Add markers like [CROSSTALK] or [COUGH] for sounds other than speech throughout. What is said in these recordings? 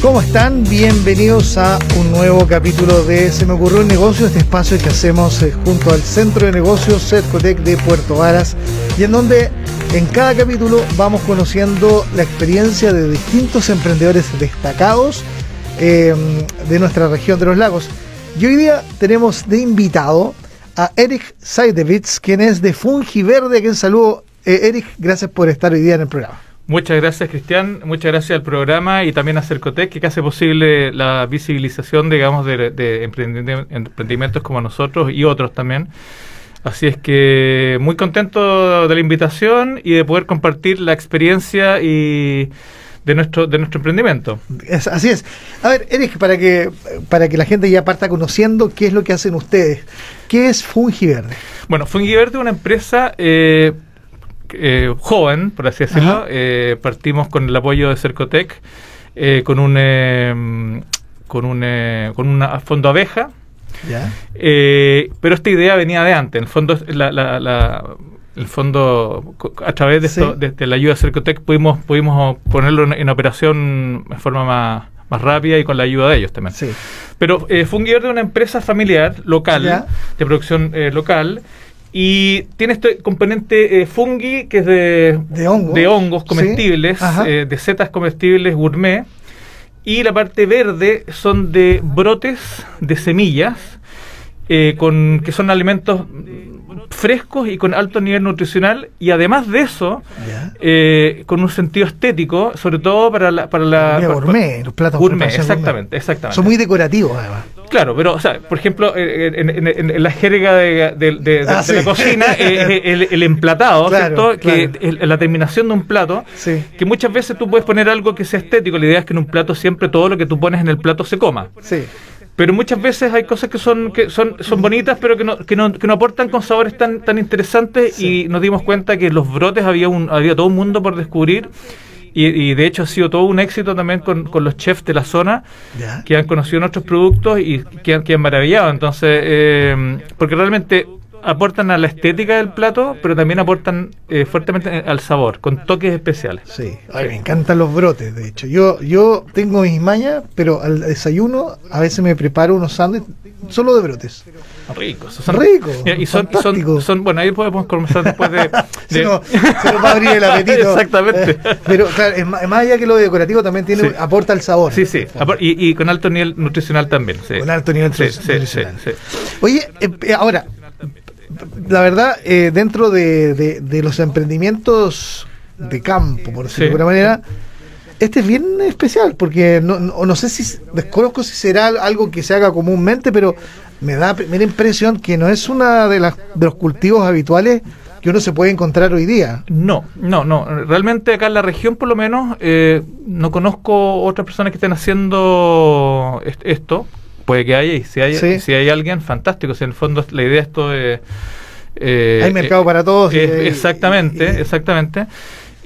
¿Cómo están? Bienvenidos a un nuevo capítulo de Se me ocurrió un negocio, este espacio que hacemos eh, junto al Centro de Negocios Cercotec de Puerto Varas y en donde en cada capítulo vamos conociendo la experiencia de distintos emprendedores destacados eh, de nuestra región de los lagos. Y hoy día tenemos de invitado a Eric Seidewitz, quien es de Fungi Verde, a quien saludo. Eh, Eric, gracias por estar hoy día en el programa. Muchas gracias, Cristian. Muchas gracias al programa y también a Cercotec, que hace posible la visibilización, digamos, de, de emprendimientos como nosotros y otros también. Así es que muy contento de la invitación y de poder compartir la experiencia y de nuestro de nuestro emprendimiento. así es. A ver, Eric, para que para que la gente ya parta conociendo qué es lo que hacen ustedes. ¿Qué es Fungiverde? Bueno, Fungiverde es una empresa eh, eh, joven, por así decirlo. Eh, partimos con el apoyo de Cercotec, eh, con un eh, con un con una fondo abeja. pero esta idea venía de antes. En el fondo, la, el fondo a través de, esto, de, la ayuda de Cercotec pudimos pudimos ponerlo en, operación de forma más más rápida y con la ayuda de ellos también. Sí. Pero eh, Fungiverde es una empresa familiar local, de producción local, y tiene este componente eh, fungi, que es de, de, hongos comestibles, eh, de setas comestibles gourmet. Y la parte verde son de brotes de semillas, eh, con, que son alimentos frescos y con alto nivel nutricional y además de eso eh, con un sentido estético sobre todo para la para la gourmet los platos gourmet exactamente exactamente son muy decorativos además Claro, pero, o sea, por ejemplo, eh, en, la jerga de, ah, la cocina, [LAUGHS] el, emplatado, ¿cierto? Que la terminación de un plato, que muchas veces tú puedes poner algo que sea estético. La idea es que en un plato siempre todo lo que tú pones en el plato se coma. Sí pero muchas veces hay cosas que son que son, son bonitas pero que no, que no, que no aportan con sabores tan tan interesantes y nos dimos cuenta que los brotes había un había todo un mundo por descubrir y, de hecho ha sido todo un éxito también con, con los chefs de la zona que han conocido nuestros productos y que han, que han maravillado. Entonces eh, porque realmente aportan a la estética del plato, pero también aportan eh, fuertemente al sabor, con toques especiales. Sí, me encantan los brotes, de hecho. Yo yo tengo mis mañas, pero al desayuno a veces me preparo unos sándwiches solo de brotes. Ricos, son ricos. Y son, son, bueno, ahí podemos comenzar después de. [LAUGHS] se, nos, va a abrir el apetito. [LAUGHS] Exactamente. pero claro, más allá que lo decorativo también tiene aporta el sabor. Sí, sí. Y, y, con alto nivel nutricional también. Con alto nivel nutricional. Oye, eh, ahora, la verdad, eh, dentro de, los emprendimientos de campo, por decirlo de alguna manera, este es bien especial, porque no, no, sé si, desconozco si será algo que se haga comúnmente, pero me da primera impresión que no es una de, las, de los cultivos habituales que uno se puede encontrar hoy día. No, no, no. Realmente acá en la región, por lo menos, eh, no conozco otras personas que estén haciendo esto puede que haya, y si hay, si hay alguien, fantástico. Si en el fondo la idea esto de... Eh, hay mercado para todos. exactamente, exactamente.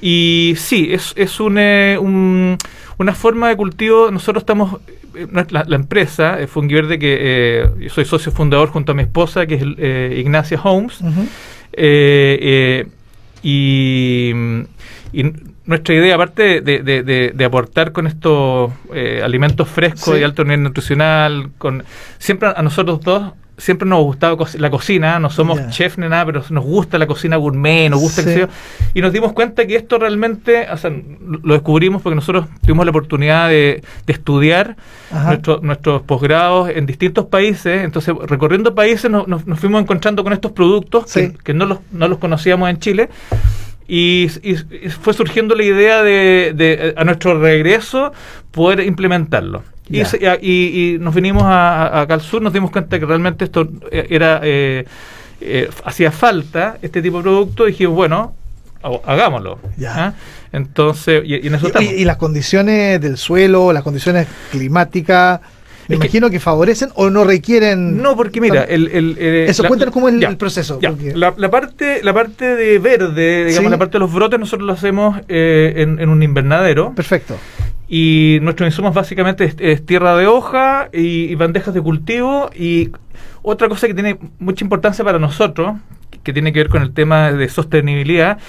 Y sí, es, es eh, un, una forma de cultivo. Nosotros estamos, eh, la, empresa Fungiverde, que yo soy socio fundador junto a mi esposa, que es Ignacia Holmes. y nuestra idea, aparte de, aportar con estos eh, alimentos frescos y alto nivel nutricional, con siempre a nosotros dos siempre nos ha gustado la cocina, no somos chef ni nada, pero nos gusta la cocina gourmet, nos gusta el y nos dimos cuenta que esto realmente, o sea, lo descubrimos porque nosotros tuvimos la oportunidad de, estudiar nuestros posgrados en distintos países, entonces recorriendo países nos, fuimos encontrando con estos productos que, no, los, no los conocíamos en Chile y, fue surgiendo la idea de, a nuestro regreso poder implementarlo. Y, y, nos vinimos a, acá al sur, nos dimos cuenta que realmente esto era eh, eh, hacía falta este tipo de producto y dijimos, bueno, hagámoslo. ¿ah? Entonces, y, y, las condiciones del suelo, las condiciones climáticas, Me imagino que, favorecen o no requieren. No, porque mira, el, el, eh, eso, cuéntanos cómo es el, proceso. La, la, parte, la parte de verde, digamos, la parte de los brotes, nosotros lo hacemos eh, en, en, un invernadero. Perfecto. Y nuestros insumos básicamente es, tierra de hoja y, bandejas de cultivo. Y otra cosa que tiene mucha importancia para nosotros, que tiene que ver con el tema de sostenibilidad,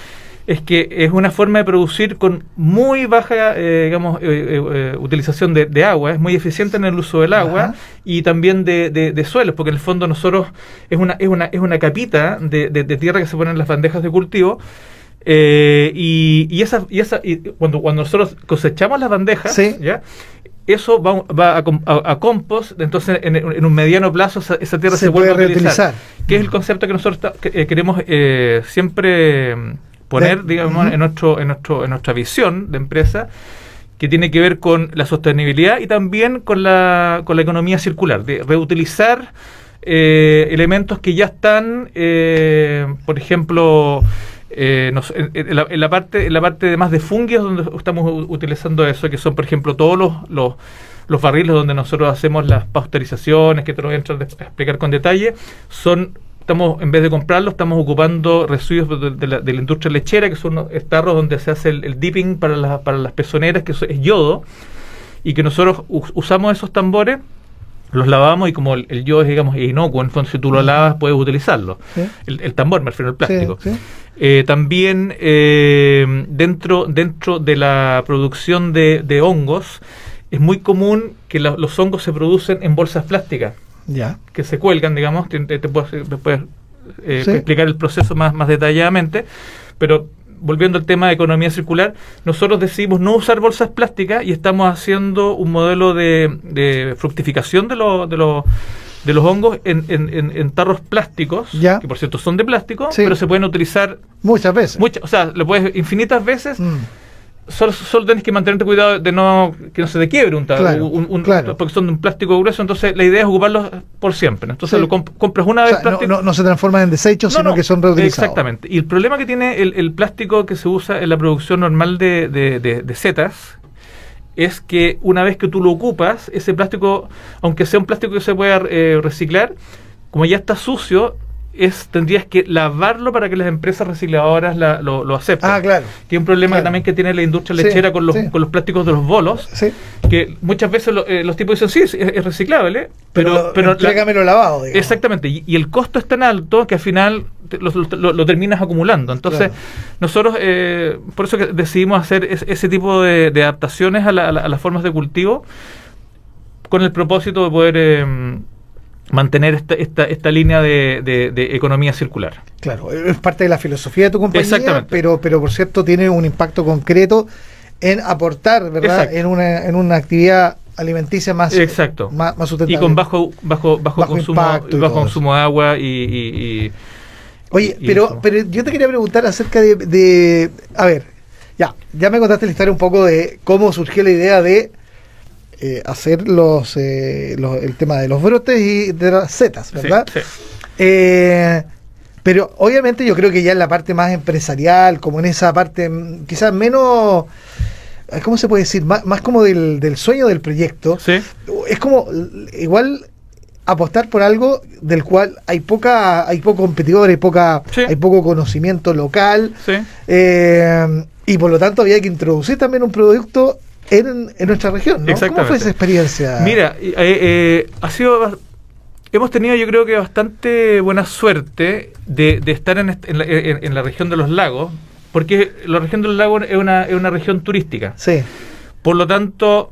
es que es una forma de producir con muy baja, eh, digamos, eh, eh, utilización de, agua, es muy eficiente en el uso del agua y también de, de, suelos, porque en el fondo nosotros es una, es una, es una capita de, tierra que se pone en las bandejas de cultivo. y, y, esa, y esa y cuando, cuando nosotros cosechamos las bandejas, ¿ya? eso va, va a, compost, entonces en, un mediano plazo esa, tierra se, vuelve a reutilizar, que es el concepto que nosotros queremos siempre poner, digamos, en, nuestro, en, nuestro, en nuestra visión de empresa que tiene que ver con la sostenibilidad y también con la, con la economía circular, de reutilizar eh, elementos que ya están, eh, por ejemplo, eh, en, la, parte en la parte de más de fungios donde estamos utilizando eso, que son, por ejemplo, todos los, los, los barriles donde nosotros hacemos las pasteurizaciones, que te lo voy a explicar con detalle, son estamos, en vez de comprarlo, estamos ocupando residuos de, la, industria lechera, que son estarros donde se hace el, dipping para, para las pezoneras, que es yodo, y que nosotros usamos esos tambores, los lavamos y como el, yodo es, digamos, inocuo, entonces si tú lo lavas puedes utilizarlo. El, tambor, me refiero al plástico. Eh, también eh, dentro, dentro de la producción de, hongos, es muy común que los hongos se producen en bolsas plásticas ya. que se cuelgan, digamos, te, te, puedo, eh, explicar el proceso más, más detalladamente, pero volviendo al tema de economía circular, nosotros decidimos no usar bolsas plásticas y estamos haciendo un modelo de, de fructificación de, lo, de, lo, de los hongos en, en, en, tarros plásticos, que por cierto son de plástico, pero se pueden utilizar muchas veces. Muchas, o sea, lo puedes infinitas veces. Mm solo, solo tenés que mantenerte cuidado de no que no se te quiebre un, un, porque son de un plástico grueso, entonces la idea es ocuparlos por siempre. Entonces lo compras una vez. no, se transforman en desechos, sino que son reutilizados. Exactamente. Y el problema que tiene el, plástico que se usa en la producción normal de, de, setas es que una vez que tú lo ocupas, ese plástico, aunque sea un plástico que se pueda eh, reciclar, como ya está sucio, es tendrías que lavarlo para que las empresas recicladoras lo, lo, acepten. Ah, claro. Que un problema también que tiene la industria lechera con, los, con los plásticos de los bolos, que muchas veces eh, los tipos dicen, sí, es, reciclable, pero... pero, pero lavado. Exactamente, y, el costo es tan alto que al final lo, terminas acumulando. Entonces, nosotros, eh, por eso que decidimos hacer ese tipo de, adaptaciones a, las formas de cultivo con el propósito de poder... Eh, mantener esta, esta, esta línea de, de, economía circular. Claro, es parte de la filosofía de tu compañía, pero, pero por cierto tiene un impacto concreto en aportar, ¿verdad? En una, en una actividad alimenticia más, Exacto. más, sustentable. Y con bajo, bajo, bajo, consumo, bajo consumo de agua y... Oye, pero, pero yo te quería preguntar acerca de, de... A ver, ya, ya me contaste la historia un poco de cómo surgió la idea de eh, hacer los, eh, los, el tema de los brotes y de las setas, ¿verdad? Eh, pero obviamente yo creo que ya en la parte más empresarial, como en esa parte mm, quizás menos... ¿Cómo se puede decir? Más, más como del, del, sueño del proyecto. Es como igual apostar por algo del cual hay poca hay poco competidor hay poca hay poco conocimiento local y por lo tanto había que introducir también un producto en, nuestra región. ¿no? ¿Cómo fue esa experiencia? Mira, eh, eh, ha sido hemos tenido yo creo que bastante buena suerte de, estar en, en, la, región de los lagos, porque la región de los lagos es una, es una región turística. Sí. Por lo tanto,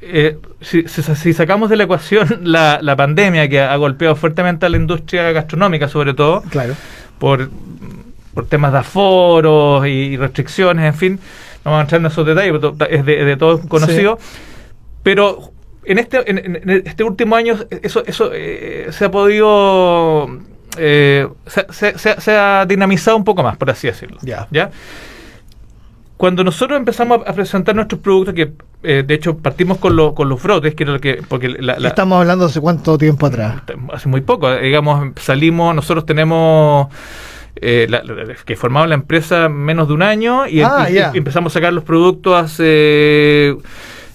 eh, si, si, sacamos de la ecuación [LAUGHS] la, la pandemia que ha, golpeado fuertemente a la industria gastronómica, sobre todo, claro. por, por temas de aforos y restricciones, en fin, vamos a entrar en esos detalles, es de, de todos conocido. Pero en este, en, este último año eso, eso eh, se ha podido... Eh, se, ha dinamizado un poco más, por así decirlo. Ya. ¿ya? Cuando nosotros empezamos a presentar nuestros productos, que eh, de hecho partimos con, lo, con los brotes, que era lo que... Porque Estamos hablando hace cuánto tiempo atrás. Hace muy poco, digamos, salimos, nosotros tenemos eh, que formaba la empresa menos de un año y, ah, empezamos a sacar los productos hace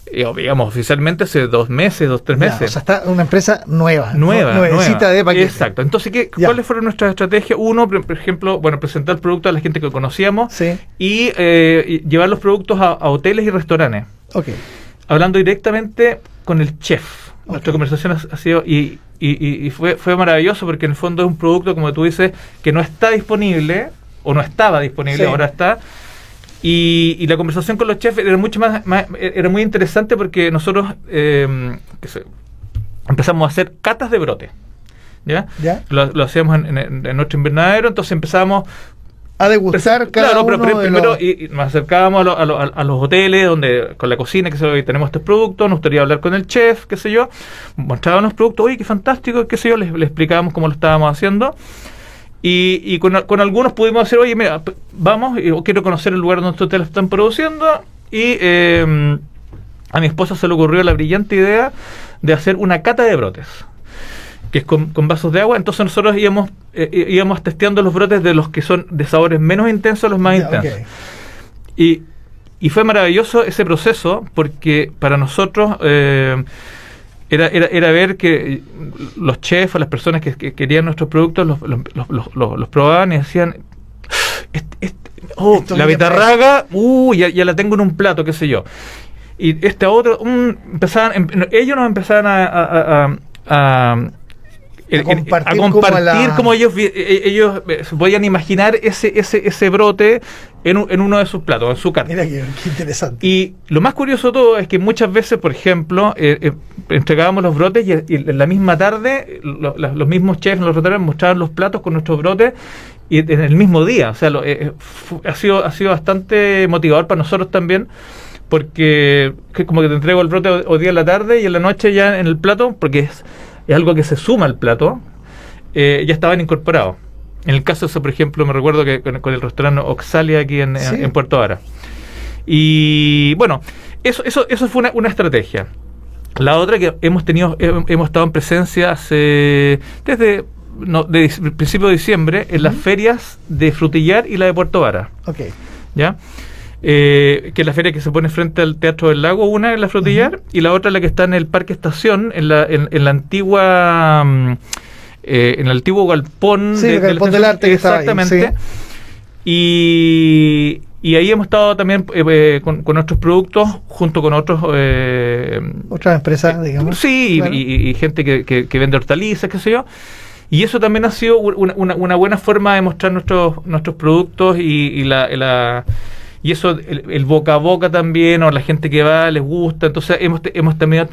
eh, digamos, oficialmente hace dos meses, dos, tres Ya, meses. o sea, está una empresa nueva. Nueva, nue- nuevecita nueva. de paquete. Exacto. Entonces, ¿qué, Ya. ¿cuáles fueron nuestras estrategias? Uno, por por ejemplo, bueno, presentar el producto a la gente que conocíamos Sí, y, eh, y llevar los productos a, a hoteles y restaurantes, ok. hablando directamente con el chef. Nuestra conversación ha, ha sido y, y- y- y fue, fue maravilloso porque en el fondo es un producto, como tú dices, que no está disponible o no estaba disponible, Sí. ahora está. Y, y la conversación con los chefs era mucho más, más- era muy interesante porque nosotros eh, se- empezamos a hacer catas de brote. ¿Ya? ¿Ya? Lo, lo hacíamos en, en- en nuestro invernadero, entonces empezamos A degustar cada claro, pero, uno pero de primero los- y- y nos acercábamos a, lo- a lo- a los hoteles donde con la cocina que se tenemos estos productos, nos gustaría hablar con el chef, qué sé yo, mostrábamos los productos, oye, qué fantástico, qué sé yo, les, les explicábamos cómo lo estábamos haciendo. Y, y con, con algunos pudimos decir, oye, mira, vamos, yo quiero conocer el lugar donde ustedes lo están produciendo. Y eh, a mi esposa se le ocurrió la brillante idea de hacer una cata de brotes que es con, con vasos de agua. Entonces nosotros íbamos, eh, íbamos testeando los brotes de los que son de sabores menos intensos a los más intensos. Y, y fue maravilloso ese proceso porque para nosotros eh, era, era, era ver que los chefs o las personas que, que querían nuestros productos los, los, los- los- probaban y decían, "Este- este- oh, la betarraga, uh, ya, ya la tengo en un plato, qué sé yo. Y este otro, mm, empezaban, em- ellos nos empezaban a... a- a- a- compartir a como compartir la- como ellos vi- eh, ellos eh, se podían imaginar ese ese ese brote en, en uno de sus platos en su carta Mira qué, qué interesante. y lo más curioso de todo es que muchas veces, por ejemplo, eh, eh, entregábamos los brotes y, y en la misma tarde lo- la- los mismos chefs, los restaurantes mostraban los platos con nuestros brotes y en el mismo día. O sea, lo- eh, eh, ha, sido, ha sido bastante motivador para nosotros también porque que como que te entrego el brote hoy día en la tarde y en la noche ya en el plato, porque es, es algo que se suma al plato, eh, ya estaban incorporados. En el caso de eso, por ejemplo, me recuerdo que con, con el restaurante Oxalia aquí en, Sí. en Puerto Vara. Y bueno, eso, eso, eso fue una, una estrategia. La otra que hemos tenido, he- hemos estado en presencia hace, desde no, de principio de diciembre en las ferias de Frutillar y la de Puerto Vara. Ok. ¿ya? Eh, que es la feria que se pone frente al Teatro del Lago, una en la Frutillar y la otra la que está en el Parque Estación, en la, en, en la antigua... mm, eh, en el antiguo galpón, Sí, el la galpón del estación. arte que estaba ahí, Exactamente. Y, y ahí hemos estado también eh, eh, con, con nuestros productos junto con otros... eh, Otra empresa, digamos. Sí, y- Claro. y, y gente que, que- que vende hortalizas, qué sé yo. Y eso también ha sido u- una, una- una buena forma de mostrar nuestros nuestros productos y, y la, la- y eso el, el boca a boca también o la gente que va les gusta. Entonces hemos hemos también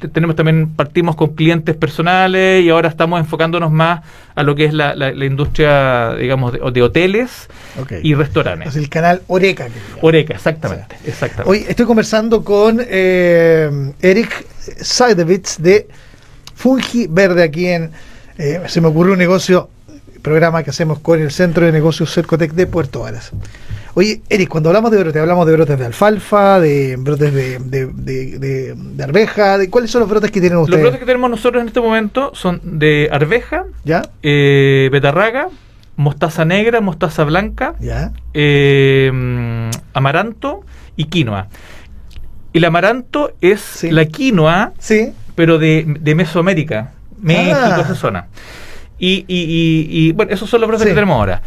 te- tenemos también partimos con clientes personales y ahora estamos enfocándonos más a lo que es la, la- la industria digamos de, de hoteles y restaurantes. Es el canal Oreca. Oreca, exactamente, exactamente. Hoy estoy conversando con eh, Eric Seidevitz de Fungi Verde aquí en eh, Se me ocurrió un negocio, programa que hacemos con el Centro de Negocios Cercotec de Puerto Varas. Oye, Eric, cuando hablamos de brotes, hablamos de brotes de alfalfa, de brotes de, de, de- de- de arveja, de cuáles son los brotes que tienen Los ustedes. brotes que tenemos nosotros en este momento son de arveja, ¿Ya? eh, betarraga, mostaza negra, mostaza blanca, ¿Ya? eh, amaranto y quinoa. El amaranto es Sí. la quinoa, Sí. pero de, de Mesoamérica, México, Ah. esa zona. Y, y- y- y, bueno, esos son los brotes Sí. que tenemos ahora.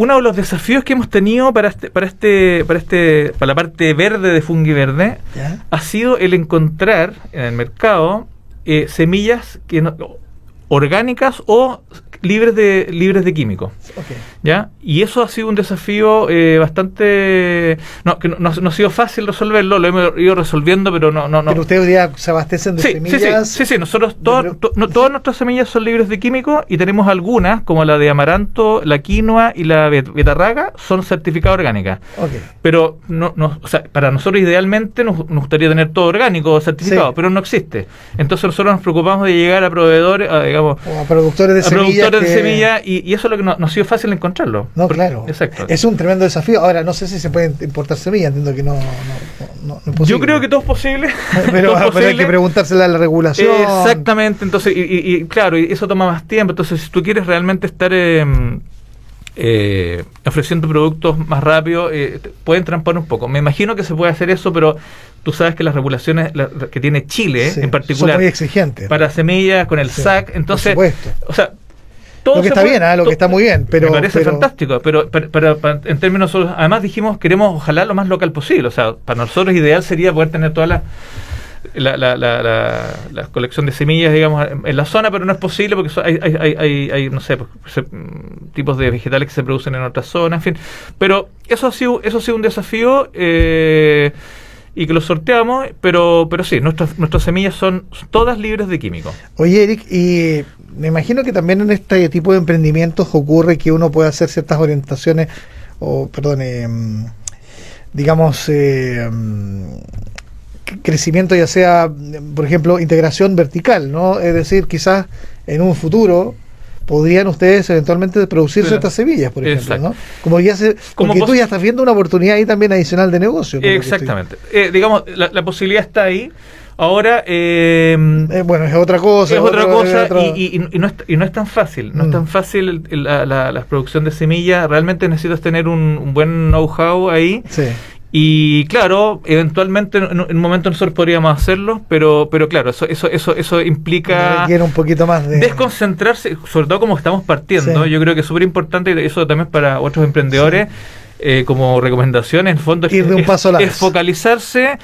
Uno de los desafíos que hemos tenido para este, para este, para este, para la parte verde de Fungi Verde, ¿Ya? ha sido el encontrar en el mercado eh, semillas que no- orgánicas o libres de libres de químicos. ¿Ya? Y eso ha sido un desafío eh, bastante... No, que no, no- no ha sido fácil resolverlo, lo hemos ido resolviendo, pero no... no, no. Pero ustedes hoy día se abastecen de Sí, sí, sí, semillas. sí, sí, nosotros todas, Pero- to- no, todas nuestras semillas son libres de químicos y tenemos algunas, como la de amaranto, la quinoa y la bet- betarraga, son certificadas orgánicas. Pero no, no, o sea, para nosotros idealmente nos, nos gustaría tener todo orgánico certificado, pero no existe. Entonces nosotros nos preocupamos de llegar a proveedores, a, digamos, O a productores de a semillas. productores de que- semilla y, y eso es lo que no, no ha sido fácil encontrarlo. No, Porque- claro. Exacto. Es un tremendo desafío. Ahora, no sé si se pueden importar semillas, entiendo que no, no, no- es. Yo creo que todo es posible. [LAUGHS] Pero, Todo pero hay que preguntársela a la regulación. Exactamente, entonces, y, y- y, claro, y eso toma más tiempo. Entonces, si tú quieres realmente estar, eh, eh, ofreciendo productos más rápido, eh, pueden trampar un poco. Me imagino que se puede hacer eso, pero tú sabes que las regulaciones que tiene Chile en particular son muy exigentes. para semillas con el SAC, entonces, o sea, todo lo que está bien, ¿eh? lo que está muy bien, pero me parece fantástico, pero, en términos además dijimos queremos ojalá lo más local posible, o sea, para nosotros ideal sería poder tener todas las la, la, la, colección de semillas, digamos, en la zona, pero no es posible porque hay, hay, hay, hay, no sé, pues, tipos de vegetales que se producen en otras zonas, en fin. Pero eso ha sido, eso ha sido un desafío eh, y que lo sorteamos, pero, pero sí, nuestras, nuestras semillas son todas libres de químicos. Oye, Eric, y me imagino que también en este tipo de emprendimientos ocurre que uno puede hacer ciertas orientaciones, o, perdón, em, digamos, eh, crecimiento ya sea, por ejemplo, integración vertical, ¿no? Es decir, quizás en un futuro podrían ustedes eventualmente producir ciertas semillas, por ejemplo, ¿no? Como ya se, como porque tú ya estás viendo una oportunidad ahí también adicional de negocio. Exactamente. Eh, digamos, la, posibilidad está ahí. Ahora, eh, eh, bueno, es otra cosa. Es otra cosa y, no es, y, no es, tan fácil. No es mm. tan fácil la, la, producción de semillas. Realmente necesitas tener un, un buen know-how ahí. Sí. Y claro, eventualmente en, un momento nosotros podríamos hacerlo, pero pero claro, eso eso eso eso implica un poquito más de desconcentrarse, sobre todo como estamos partiendo. Yo creo que es súper importante y eso también para otros emprendedores eh, como recomendación en fondo es, un paso es focalizarse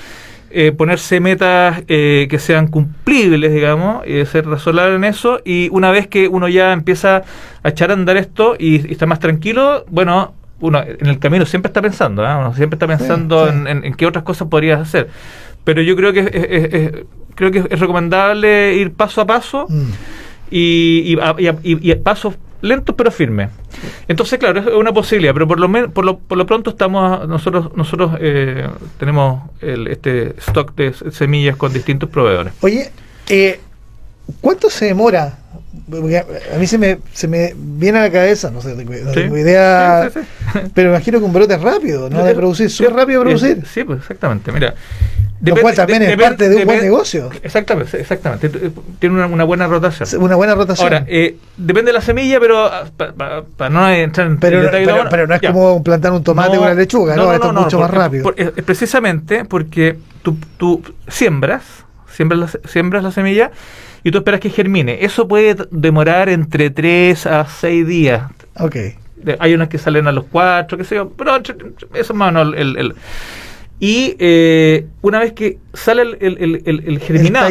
eh, ponerse metas eh, que sean cumplibles, digamos, y ser razonable en eso. Y una vez que uno ya empieza a echar a andar esto y está más tranquilo, bueno, uno en el camino siempre está pensando, ¿eh? uno siempre está pensando En, qué otras cosas podrías hacer. Pero yo creo que es, creo que es recomendable ir paso a paso mm. y, y, pasos lentos pero firmes. Entonces, claro, es una posibilidad, pero por lo menos por lo, por lo pronto estamos nosotros nosotros eh, tenemos el, este stock de semillas con distintos proveedores. Oye, eh, ¿cuánto se demora a mí se me, se me viene a la cabeza, no sé, tengo, idea, [LAUGHS] pero imagino que un brote es rápido, ¿no? De producir, súper rápido de producir. Sí, pues exactamente, mira. Lo cual también es parte de un buen negocio. Exactamente, exactamente. Tiene una, buena rotación. Una buena rotación. Ahora, eh, depende de la semilla, pero ah, para no entrar en pero, pero, no es como plantar un tomate con una lechuga, ¿no? Esto es mucho más rápido. precisamente porque tú, tú siembras, siembras la, siembras la semilla y tú esperas que germine. Eso puede demorar entre 3 a 6 días. Ok. Hay unas que salen a los 4, qué sé yo, pero eso es más o menos el, y eh, una vez que sale el, el, el, germinado,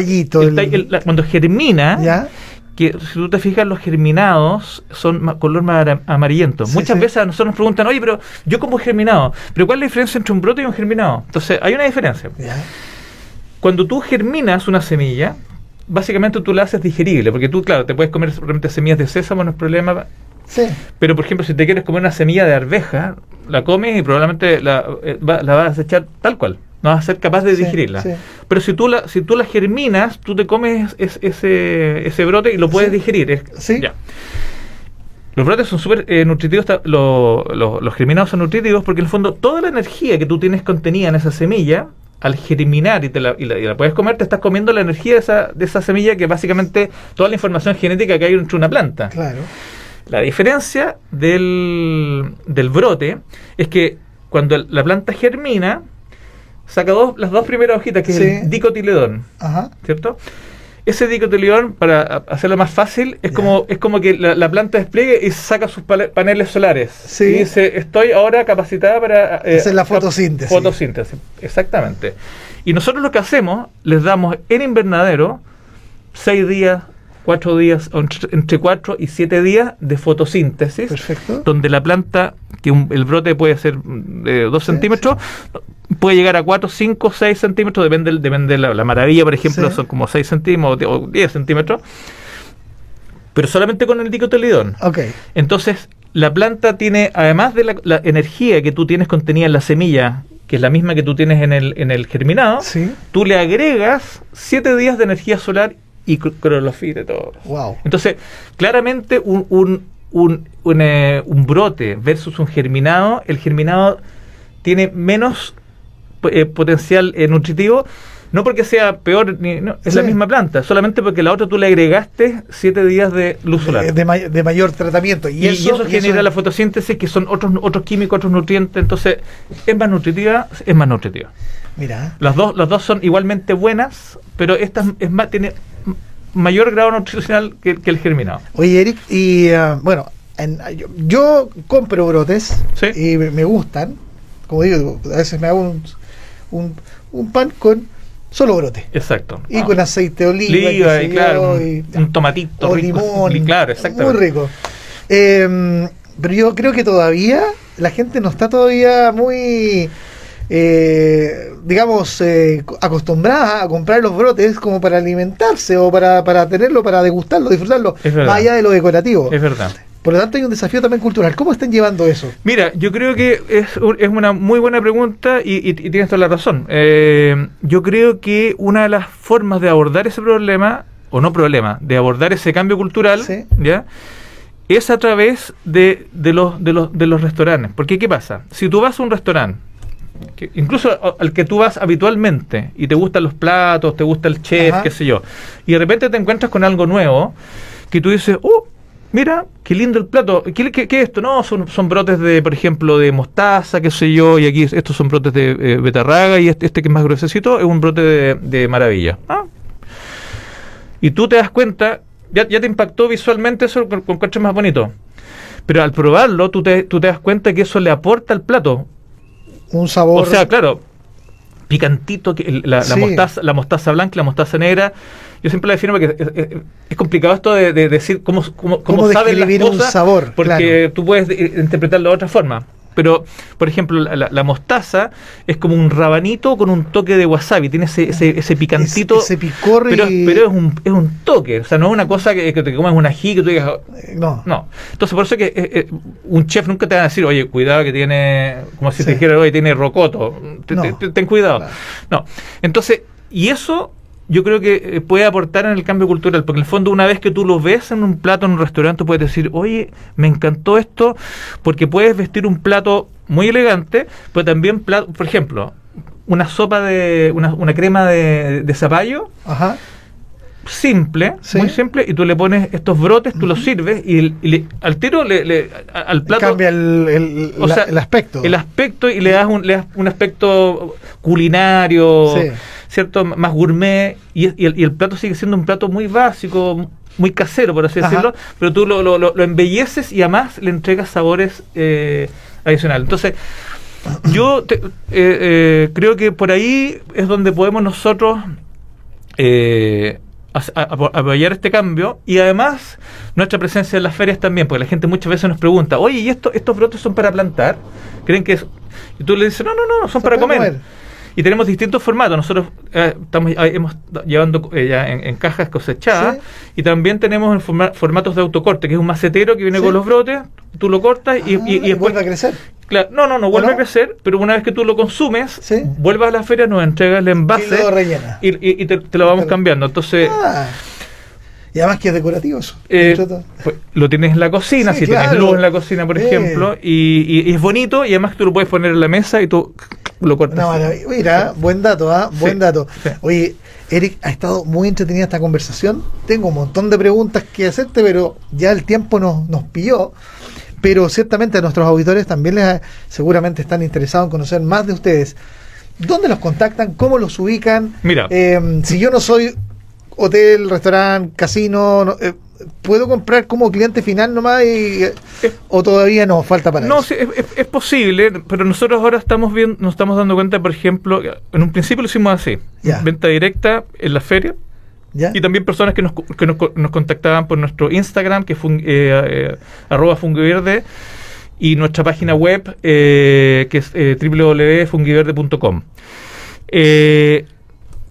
cuando germina, ¿Ya? que si tú te fijas, los germinados son color más amarillento. Muchas veces a nosotros nos preguntan, oye, pero yo como germinado, pero ¿cuál es la diferencia entre un brote y un germinado? Entonces, hay una diferencia. Cuando tú germinas una semilla, básicamente tú la haces digerible, porque tú, claro, te puedes comer realmente semillas de sésamo, no es problema. Sí. Pero, por ejemplo, si te quieres comer una semilla de arveja, la comes y probablemente la, eh, la vas a echar tal cual. No vas a ser capaz de digerirla. Pero si tú la, si tú la germinas, tú te comes ese, ese brote y lo puedes digerir. sí. Ya. Los brotes son súper eh, nutritivos, los germinados son nutritivos porque en el fondo toda la energía que tú tienes contenida en esa semilla al germinar y, te la, y, la, puedes comer, te estás comiendo la energía de esa, de esa semilla que básicamente toda la información genética que hay entre una planta. Claro. La diferencia del, del brote es que cuando la planta germina, saca dos, las dos primeras hojitas, que es el dicotiledón, Ajá. ¿cierto? Ese dicotiledón, para hacerlo más fácil, es como es como que la, planta despliegue y saca sus paneles solares. Sí. Y dice, estoy ahora capacitada para... Eh, hacer la fotosíntesis. Fotosíntesis, exactamente. Y nosotros lo que hacemos, les damos en invernadero seis días, cuatro días, entre cuatro y siete días de fotosíntesis. Perfecto. Donde la planta, que el brote puede ser de dos centímetros, puede llegar a 4, 5, 6 centímetros, depende, depende de la, maravilla, por ejemplo, son como 6 centímetros o 10 centímetros, pero solamente con el dicotiledón. Okay. Entonces, la planta tiene, además de la, energía que tú tienes contenida en la semilla, que es la misma que tú tienes en el, en el germinado, tú le agregas 7 días de energía solar y clorofila y todo. Wow. Entonces, claramente un, un, un, un, eh, un brote versus un germinado, el germinado tiene menos eh, potencial eh, nutritivo, No porque sea peor, ni, no, es Sí. la misma planta, solamente porque la otra tú le agregaste siete días de luz solar. de, de may- de mayor tratamiento. Y, y, y eso, y genera la fotosíntesis, que son otros otros químicos, otros nutrientes. Entonces, es más nutritiva, es más nutritiva. Mira, Las dos, las dos son igualmente buenas, pero esta es- más, tiene mayor grado nutricional que, que el germinado. oye Eric, y ah, bueno, en- yo, yo compro brotes Sí. y me, me gustan. Como digo, a veces me hago un, un, un pan con solo brote. Exacto. Y con aceite de oliva, Oliva, y claro, un, tomatito o rico. limón. claro, exactamente. Muy rico. Eh, pero yo creo que todavía la gente no está todavía muy, eh, digamos, eh, acostumbrada a comprar los brotes como para alimentarse o para, para tenerlo, para degustarlo, disfrutarlo, más allá de lo decorativo. Es verdad. Por lo tanto, hay un desafío también cultural. ¿Cómo están llevando eso? Mira, yo creo que es, es una muy buena pregunta y, y- y tienes toda la razón. Eh, yo creo que una de las formas de abordar ese problema, o no problema, de abordar ese cambio cultural, Sí. ¿ya? es a través de, de los, de, los, de los restaurantes. Porque, ¿qué pasa? Si tú vas a un restaurante, que incluso al que tú vas habitualmente y te gustan los platos, te gusta el chef, Ajá. qué sé yo, y de repente te encuentras con algo nuevo que tú dices, oh, mira, qué lindo el plato, ¿qué, qué- qué es esto? No, son, son brotes de, por ejemplo, de mostaza, qué sé yo, y aquí es- estos son brotes de eh, betarraga y este, este que es más gruesecito es un brote de, de maravilla. Ah. Y tú te das cuenta, ya, ya te impactó visualmente eso con, con coche más bonito. Pero al probarlo, tú te, tú te das cuenta que eso le aporta al plato. Un sabor. O sea, claro, picantito, que la, la mostaza, la mostaza blanca, y la mostaza negra. Yo siempre le defino que es, es- es complicado esto de, de decir cómo, cómo, cómo ¿Cómo saben las describir un cosas, sabor? porque Claro. tú puedes eh, interpretarlo de otra forma. Pero, por ejemplo, la, la- mostaza es como un rabanito con un toque de wasabi, tiene ese, ese, ese picantito. Ese- ese picor pero, y- pero es un, es un toque, o sea, no es una cosa que, que te comas un ají que tú digas, Eh, no. no. Entonces, por eso es que eh, eh, un chef nunca te va a decir, oye, cuidado que tiene, como si Sí. te dijera, oye, tiene rocoto. No. ten cuidado. Claro. No. Entonces, y eso yo creo que eh, puede aportar en el cambio cultural, porque en el fondo una vez que tú lo ves en un plato en un restaurante, puedes decir, oye, me encantó esto, porque puedes vestir un plato muy elegante, pero también, plato, por ejemplo, una sopa de, una, una crema de, de zapallo, Ajá. Simple, Sí. muy simple, y tú le pones estos brotes, tú los sirves y, el- y le- al tiro le, al plato Cambia el, el- o la- sea, el aspecto. el aspecto y le das un, le das un aspecto culinario, Sí. cierto, más gourmet y, y el, y el plato sigue siendo un plato muy básico, muy casero por así Ajá. decirlo, pero tú lo, lo, lo- lo embelleces y además le entregas sabores eh, adicionales. Entonces yo te- eh, eh, creo que por ahí es donde podemos nosotros eh, a- a- apoyar este cambio y además nuestra presencia en las ferias también, porque la gente muchas veces nos pregunta, oye, ¿y esto, estos brotes son para plantar? ¿Creen que es...? Y tú le dices, no, no, no, son Son para para comer. comer. Y tenemos distintos formatos. Nosotros eh, estamos ah, hemos llevando eh, ya en, en cajas cosechadas Sí. y también tenemos en forma- formatos de autocorte, que es un macetero que viene Sí. con los brotes, tú lo cortas y, Ah, y- y después vuelve a crecer. Claro, no, no, no vuelve no? a crecer, pero una vez que tú lo consumes, Sí. vuelvas a la feria, nos entregas el envase Y y, y- y te, te lo vamos Claro. cambiando. Entonces, Ah. Y además que es decorativo eso. eh, pues, lo tienes en la cocina, Sí, si tienes luz en la cocina, por Eh. ejemplo, y, es bonito y además tú lo puedes poner en la mesa y tú lo cortas. Maravilla. Mira, buen dato, ¿ah? Buen dato. Oye, Eric, ha estado muy entretenida esta conversación. Tengo un montón de preguntas que hacerte, pero ya el tiempo nos, nos pilló. Pero ciertamente a nuestros auditores también les ha- seguramente están interesados en conocer más de ustedes. ¿Dónde los contactan? ¿Cómo los ubican? Mira. Eh, si yo no soy hotel, restaurante, casino, no, eh, ¿puedo comprar como cliente final nomás? Y, eh, ¿O todavía no? Falta para No, eso. sí, es, es- posible, pero nosotros ahora estamos viendo, nos estamos dando cuenta, por ejemplo, en un principio lo hicimos así, venta directa en la feria, ¿Ya? Y también personas que nos, que nos, nos contactaban por nuestro Instagram, que es fun- eh, eh, arroba fungiverde, y nuestra página web, eh, que es eh, www.fungiverde.com.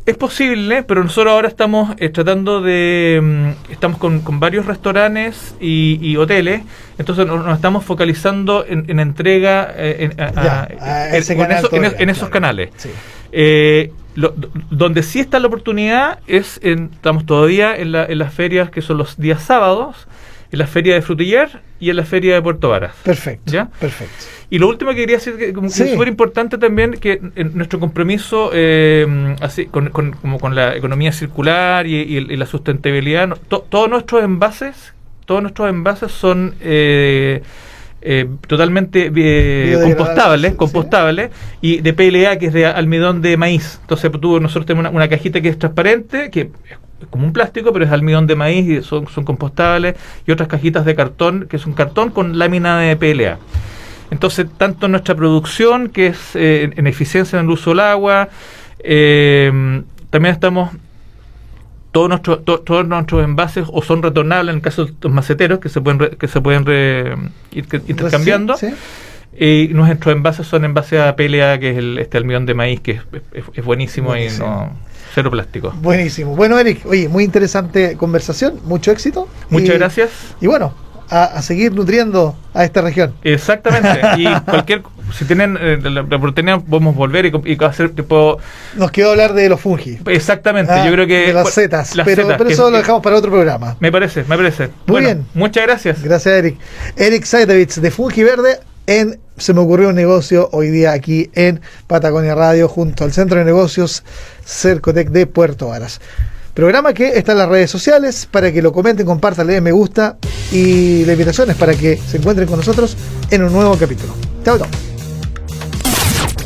Es posible, pero nosotros ahora estamos eh, tratando de... mm, estamos con, con varios restaurantes y, y hoteles, entonces nos, nos estamos focalizando en, en entrega eh, en, a- Ya, a- a en- ese en canal eso- en- todavía, en esos claro. canales. Sí. Eh, lo- donde sí está la oportunidad es, en, estamos todavía en, la- en las ferias que son los días sábados en la feria de Frutillar y en la feria de Puerto Varas. Perfecto. ¿Ya? Perfecto. Y lo último que quería decir que como que es súper importante también que en nuestro compromiso eh, así con, con- como con la economía circular y, y y la sustentabilidad, no- to- todos nuestros envases, todos nuestros envases son eh, eh, totalmente eh, compostables, sí. compostables y de PLA que es de almidón de maíz. Entonces tú, nosotros tenemos una, una cajita que es transparente, que es como un plástico, pero es almidón de maíz y son, son compostables, y otras cajitas de cartón, que es un cartón con lámina de PLA. Entonces, tanto nuestra producción, que es eh, en eficiencia en el uso del agua, eh, también estamos, todos nuestros, to- todos nuestros envases o son retornables en el caso de los maceteros, que se pueden, re- que se pueden re- ir que- intercambiando, Sí, sí. y nuestros envases son envases a PLA, que es el, este almidón de maíz, que es, es- es buenísimo, Buenísimo. y no, cero plástico. Buenísimo. Bueno, Eric, oye, muy interesante conversación, mucho éxito. Muchas Y- gracias. Y bueno, a, a seguir nutriendo a esta región. Exactamente. Y [LAUGHS] cualquier, si tienen eh, la, la oportunidad, podemos volver y, y hacer tipo. Nos quedó hablar de los fungi. Exactamente. Ah, yo creo que. De las setas. las pero setas, pero que- eso lo dejamos para otro programa. Me parece, me parece. Muy Bueno, bien. Muchas gracias. Gracias, Eric. Eric Saitevich de Fungi Verde en Se me ocurrió un negocio hoy día aquí en Patagonia Radio junto al Centro de Negocios Cercotec de Puerto Varas. Programa que está en las redes sociales para que lo comenten, compartan, le den me gusta y la invitación es para que se encuentren con nosotros en un nuevo capítulo. Chao, chao.